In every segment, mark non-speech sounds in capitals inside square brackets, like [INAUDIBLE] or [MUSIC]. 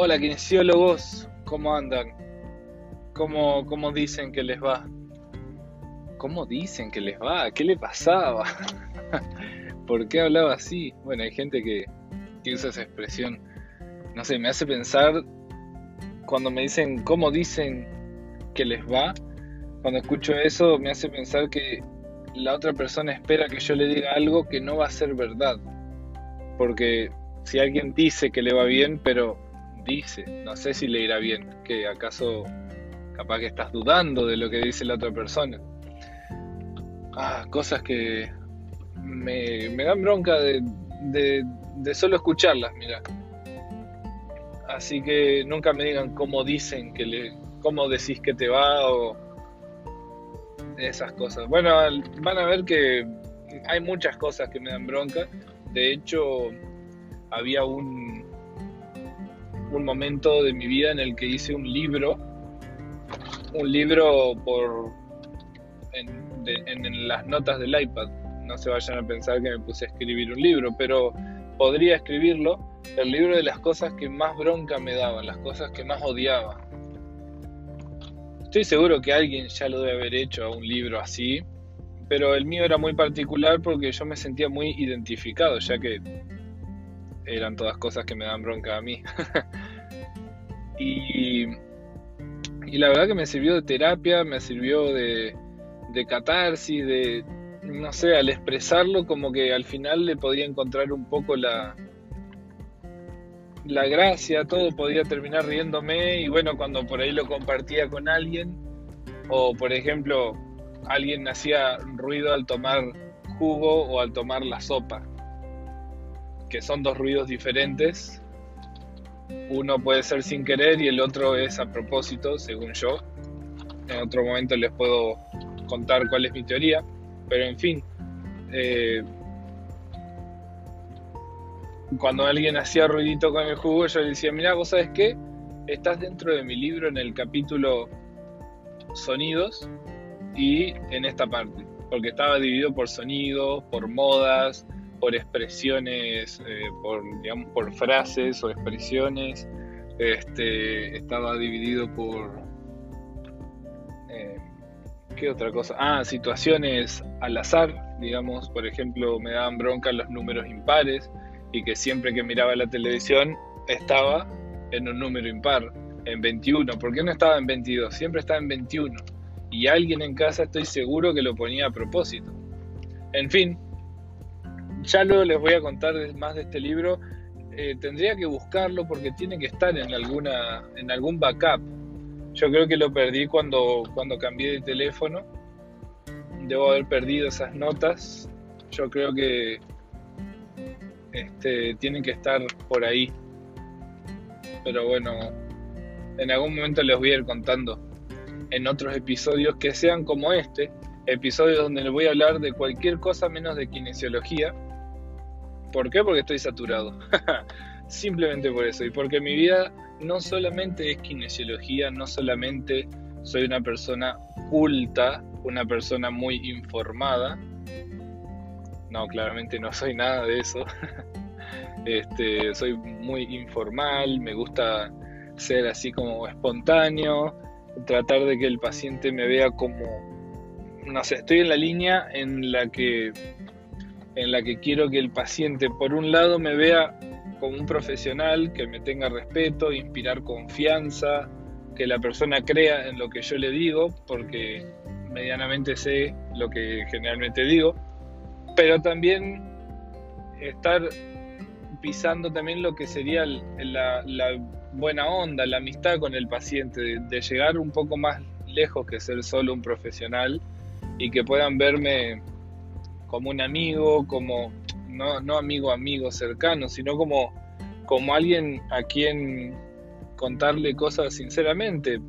Hola, kinesiólogos, ¿cómo andan? ¿Cómo, ¿Cómo dicen que les va? ¿Cómo dicen que les va? ¿Qué le pasaba? [LAUGHS] ¿Por qué hablaba así? Bueno, hay gente que, que usa esa expresión. No sé, me hace pensar cuando me dicen cómo dicen que les va. Cuando escucho eso, me hace pensar que la otra persona espera que yo le diga algo que no va a ser verdad. Porque si alguien dice que le va bien, pero dice, no sé si le irá bien, que acaso capaz que estás dudando de lo que dice la otra persona. Ah, cosas que me, dan bronca de, de, solo escucharlas, mira. Así que nunca me digan cómo dicen que le, cómo decís que te va o esas cosas. Bueno, van a ver que hay muchas cosas que me dan bronca. De hecho, había un, un momento de mi vida en el que hice un libro, un libro por en, en, las notas del iPad. No se vayan a pensar que me puse a escribir un libro, pero podría escribirlo, el libro de las cosas que más bronca me daban, las cosas que más odiaba. Estoy seguro que alguien ya lo debe haber hecho a un libro así, pero el mío era muy particular porque yo me sentía muy identificado, ya que eran todas cosas que me dan bronca a mí. [LAUGHS] y, y, la verdad que me sirvió de terapia, me sirvió de, de catarsis, de, no sé, al expresarlo como que al final le podía encontrar un poco la, la gracia, todo podía terminar riéndome y bueno, cuando por ahí lo compartía con alguien o por ejemplo alguien hacía ruido al tomar jugo o al tomar la sopa que son dos ruidos diferentes. Uno puede ser sin querer y el otro es a propósito, según yo. En otro momento les puedo contar cuál es mi teoría, pero en fin, eh, cuando alguien hacía ruidito con el jugo, yo le decía, mira, vos sabes qué, estás dentro de mi libro en el capítulo sonidos y en esta parte, porque estaba dividido por sonidos, por modas, por expresiones, eh, por, digamos, por frases o expresiones. Este, estaba dividido por... Eh, ¿Qué otra cosa? Ah, situaciones al azar, digamos, por ejemplo, me daban bronca los números impares y que siempre que miraba la televisión estaba en un número impar, en 21. ¿Por qué no estaba en 22? Siempre estaba en 21. Y alguien en casa estoy seguro que lo ponía a propósito. En fin, ya luego les voy a contar más de este libro. Eh, tendría que buscarlo porque tiene que estar en alguna en algún backup. Yo creo que lo perdí cuando, cuando cambié de teléfono. Debo haber perdido esas notas. Yo creo que este, tienen que estar por ahí. Pero bueno, en algún momento les voy a ir contando en otros episodios que sean como este, episodios donde les voy a hablar de cualquier cosa menos de kinesiología ¿Por qué? Porque estoy saturado. [LAUGHS] Simplemente por eso. Y porque mi vida no solamente es kinesiología, no solamente soy una persona culta, una persona muy informada. No, claramente no soy nada de eso. [LAUGHS] Este, soy muy informal, me gusta ser así como espontáneo, tratar de que el paciente me vea como, no sé, estoy en la línea en la que en la que quiero que el paciente, por un lado, me vea como un profesional, que me tenga respeto, inspirar confianza, que la persona crea en lo que yo le digo, porque medianamente sé lo que generalmente digo, pero también estar pisando también lo que sería la, buena onda, la amistad con el paciente, de llegar un poco más lejos que ser solo un profesional y que puedan verme como un amigo, como no, amigo, amigo cercano, sino como, como alguien a quien contarle cosas sinceramente.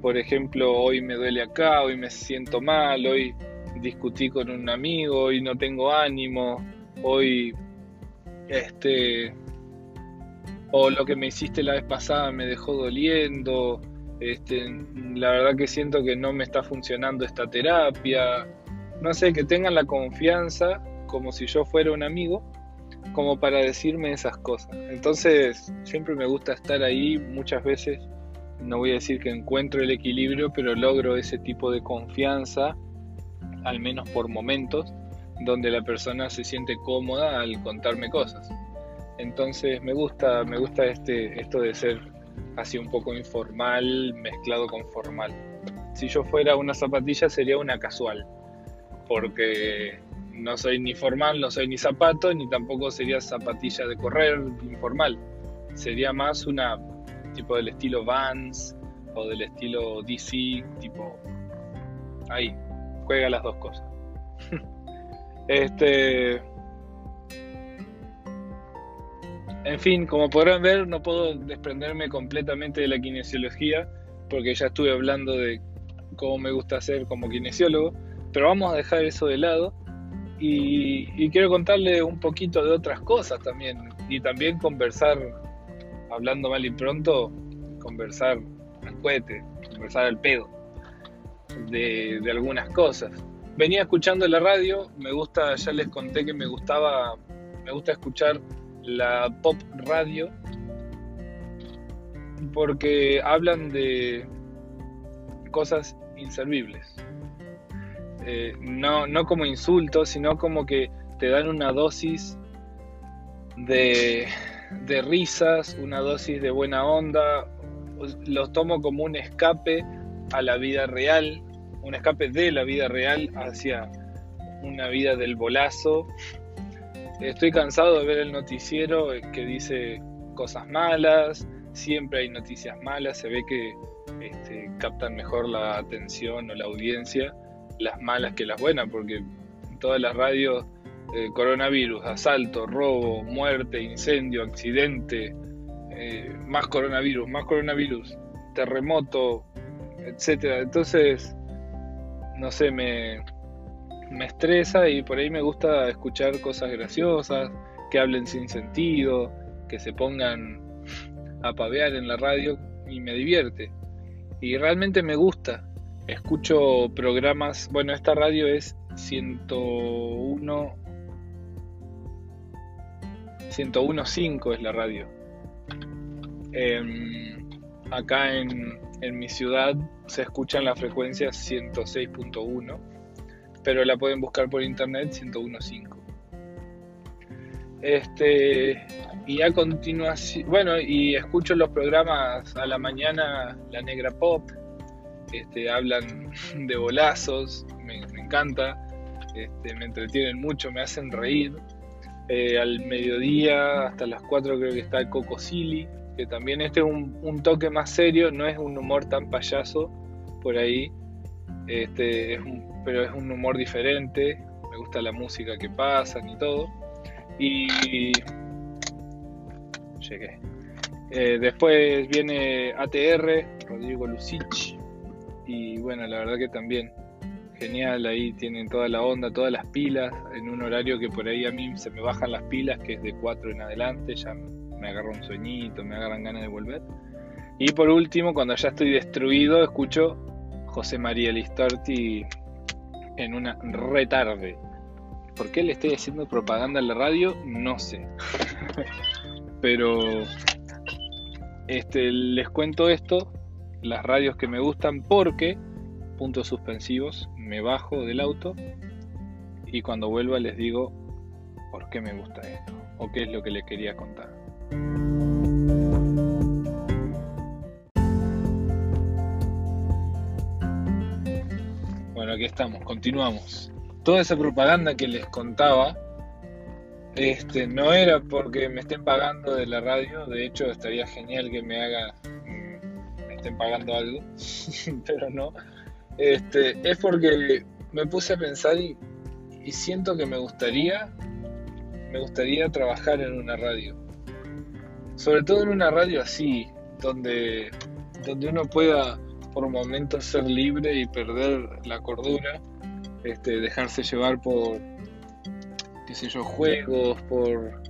Por ejemplo, hoy me duele acá, hoy me siento mal, hoy discutí con un amigo, hoy no tengo ánimo, hoy este o lo que me hiciste la vez pasada me dejó doliendo, este, la verdad que siento que no me está funcionando esta terapia, no sé, que tengan la confianza como si yo fuera un amigo como para decirme esas cosas. Entonces, siempre me gusta estar ahí, muchas veces, no voy a decir que encuentro el equilibrio, pero logro ese tipo de confianza, al menos por momentos, donde la persona se siente cómoda al contarme cosas. Entonces me gusta, me gusta este, esto de ser así un poco informal mezclado con formal. Si yo fuera una zapatilla sería una casual, porque no soy ni formal, no soy ni zapato, ni tampoco sería zapatilla de correr informal. Sería más una tipo del estilo Vans o del estilo DC, tipo ahí, juega las dos cosas. [LAUGHS] este En fin, como podrán ver, no puedo desprenderme completamente de la kinesiología, porque ya estuve hablando de cómo me gusta ser como kinesiólogo, pero vamos a dejar eso de lado y, quiero contarle un poquito de otras cosas también, y también conversar, hablando mal y pronto, conversar al cohete, conversar al pedo de, de algunas cosas. Venía escuchando la radio, me gusta, ya les conté que me gustaba, me gusta escuchar la pop radio porque hablan de cosas inservibles. Eh, no, no como insultos, sino como que te dan una dosis de, de risas, una dosis de buena onda. Los tomo como un escape a la vida real, un escape de la vida real hacia una vida del bolazo Estoy cansado de ver el noticiero que dice cosas malas, siempre hay noticias malas, se ve que este, captan mejor la atención o la audiencia las malas que las buenas, porque en todas las radios eh, coronavirus, asalto, robo, muerte, incendio, accidente, eh, más coronavirus, más coronavirus, terremoto, etcétera. Entonces, no sé, me, me estresa y por ahí me gusta escuchar cosas graciosas, que hablen sin sentido, que se pongan a pavear en la radio y me divierte. Y realmente me gusta. Escucho programas, bueno, esta radio es 101 101.5 es la radio. Em, acá en, en mi ciudad se escuchan las frecuencias 106.1 pero la pueden buscar por internet 1015. Este, y a continuación, bueno, y escucho los programas a la mañana, La Negra Pop, este, hablan de bolazos, me, encanta, este, me entretienen mucho, me hacen reír. Eh, al mediodía, hasta las 4 creo que está Coco Silly, que también este es un, toque más serio, no es un humor tan payaso por ahí, este, pero es un humor diferente, me gusta la música que pasan y todo. Y llegué. Eh, después viene ATR, Rodrigo Lucich, y bueno, la verdad que también genial, ahí tienen toda la onda, todas las pilas, en un horario que por ahí a mí se me bajan las pilas, que es de 4 en adelante, ya me agarro un sueñito, me agarran ganas de volver. Y por último, cuando ya estoy destruido, escucho José María Listorti en una retarde. ¿Por qué le estoy haciendo propaganda en la radio? No sé. [LAUGHS] Pero este, les cuento esto, las radios que me gustan, porque, puntos suspensivos, me bajo del auto y cuando vuelva les digo por qué me gusta esto o qué es lo que les quería contar. aquí estamos, continuamos. Toda esa propaganda que les contaba, este, no era porque me estén pagando de la radio, de hecho estaría genial que me haga, pagando algo, [LAUGHS] pero no. Este, es porque me puse a pensar y, y siento que me gustaría, me gustaría trabajar en una radio. Sobre todo en una radio así, donde, donde uno pueda por momentos ser libre y perder la cordura, este, dejarse llevar por, qué sé yo, juegos, por,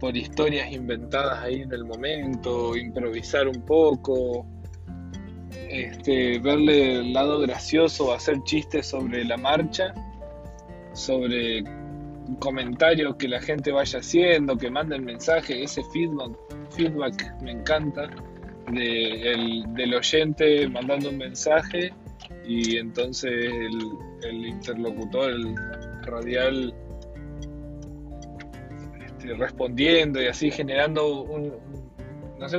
por historias inventadas ahí en el momento, improvisar un poco, este, verle el lado gracioso, hacer chistes sobre la marcha, sobre comentarios que la gente vaya haciendo, que manden mensajes, ese feedback, feedback me encanta de, del oyente mandando un mensaje y entonces el, interlocutor, el radial este, respondiendo y así generando un,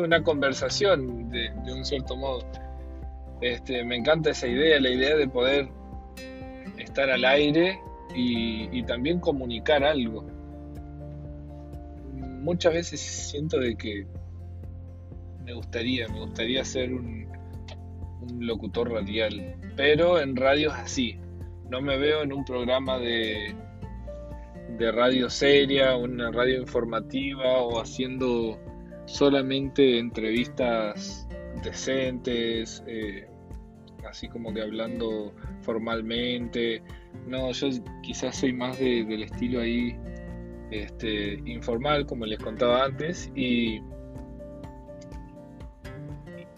una conversación de, un cierto modo. Este, me encanta esa idea, la idea de poder estar al aire y, también comunicar algo. Muchas veces siento de que me gustaría, me gustaría ser un, locutor radial, pero en radios así. No me veo en un programa de, de radio seria, una radio informativa o haciendo solamente entrevistas decentes, eh, así como que hablando formalmente. No, yo quizás soy más del estilo ahí este, informal, como les contaba antes, y,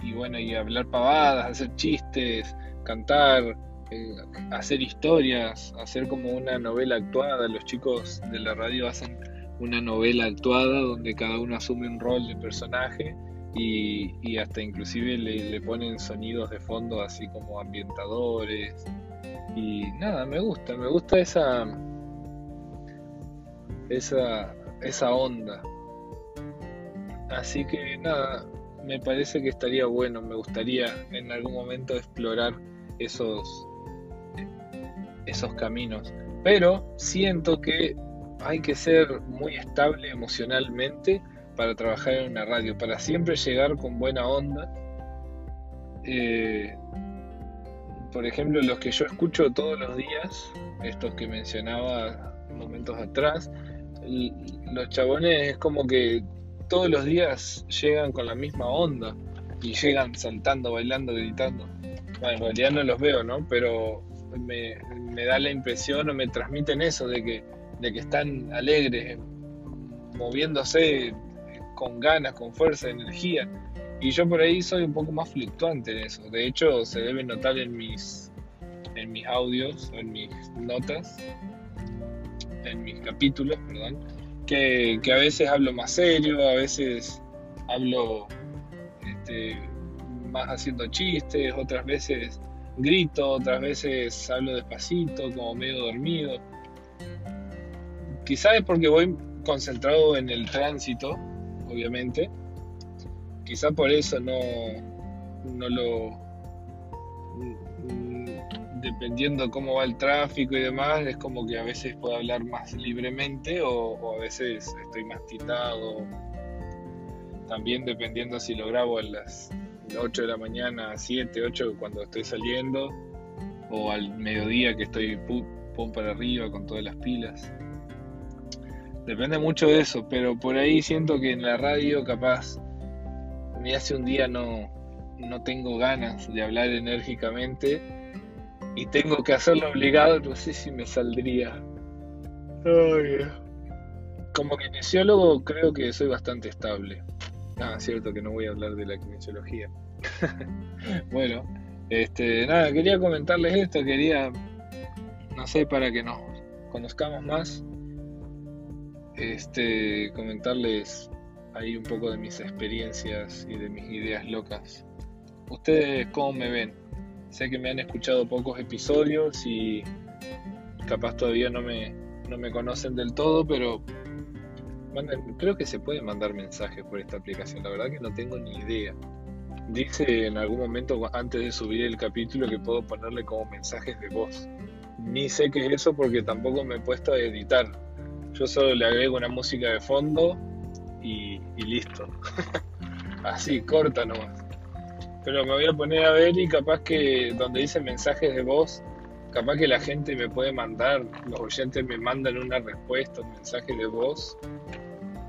y bueno, y hablar pavadas, hacer chistes, cantar, eh, hacer historias, hacer como una novela actuada. Los chicos de la radio hacen una novela actuada donde cada uno asume un rol de personaje y, hasta inclusive le, ponen sonidos de fondo así como ambientadores y nada, me gusta, me gusta esa esa esa onda. Así que nada, me parece que estaría bueno, me gustaría en algún momento explorar esos esos caminos, pero siento que hay que ser muy estable emocionalmente para trabajar en una radio, para siempre llegar con buena onda. Eh, por ejemplo, los que yo escucho todos los días, estos que mencionaba momentos atrás, los chabones es como que todos los días llegan con la misma onda y llegan saltando, bailando, gritando. Bueno, en realidad no los veo, ¿no? Pero me, me da la impresión o me transmiten eso de que, de que están alegres, moviéndose, con ganas, con fuerza, energía. Y yo por ahí soy un poco más fluctuante en eso. De hecho, se debe notar en mis, en mis audios, en mis notas, en mis capítulos, perdón, que, a veces hablo más serio, a veces hablo este, más haciendo chistes, otras veces grito, otras veces hablo despacito, como medio dormido. Quizás es porque voy concentrado en el tránsito obviamente. Quizá por eso no, no lo... Dependiendo cómo va el tráfico y demás, es como que a veces puedo hablar más libremente o, a veces estoy más titado. También dependiendo si lo grabo a las 8 de la mañana, 7, 8 cuando estoy saliendo, o al mediodía que estoy pum para arriba con todas las pilas. Depende mucho de eso, pero por ahí siento que en la radio capaz me hace un día no, no tengo ganas de hablar enérgicamente y tengo que hacerlo obligado, no sé si me saldría. Como kinesiólogo creo que soy bastante estable. Ah, cierto que no voy a hablar de la kinesiología. [LAUGHS] bueno, este, nada, quería comentarles esto, quería, no sé, para que nos conozcamos más este, comentarles ahí un poco de mis experiencias y de mis ideas locas. ¿Ustedes cómo me ven? Sé que me han escuchado pocos episodios y capaz todavía no me, no me conocen del todo, pero creo que se pueden mandar mensajes por esta aplicación. La verdad que no tengo ni idea. Dice en algún momento antes de subir el capítulo que puedo ponerle como mensajes de voz. Ni sé qué es eso porque tampoco me he puesto a editar yo solo le agrego una música de fondo y, listo. [LAUGHS] Así, corta nomás. Pero me voy a poner a ver y capaz que donde dice mensajes de voz, capaz que la gente me puede mandar, los oyentes me mandan una respuesta, un mensaje de voz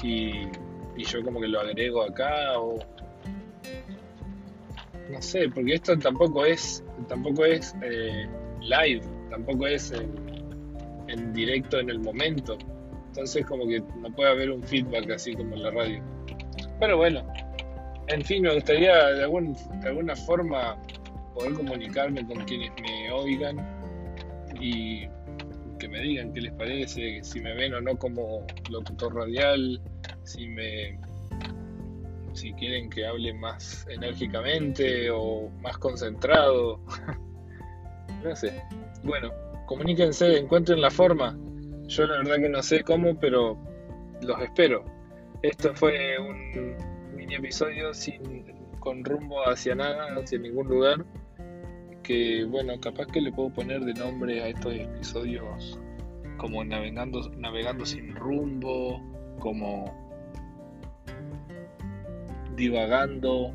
y, yo como que lo agrego acá o no sé, porque esto tampoco es tampoco es eh, live, tampoco es en directo en el momento. Entonces como que no puede haber un feedback así como en la radio. Pero bueno, en fin, me gustaría de, de alguna forma poder comunicarme con quienes me oigan y que me digan qué les parece, si me ven o no como locutor radial, si me si quieren que hable más enérgicamente o más concentrado. [LAUGHS] no sé. Bueno, comuníquense, encuentren la forma. Yo la verdad que no sé cómo, pero los espero. Esto fue un mini episodio sin con rumbo hacia nada, hacia ningún lugar. Que bueno, capaz que le puedo poner de nombre a estos episodios como navegando, navegando sin rumbo, como divagando,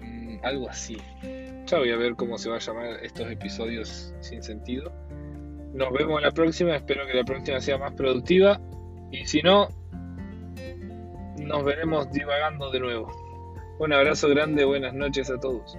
mm, algo así. Ya voy a ver cómo se va a llamar estos episodios sin sentido. Nos vemos la próxima, espero que la próxima sea más productiva y si no, nos veremos divagando de nuevo. Un abrazo grande, buenas noches a todos.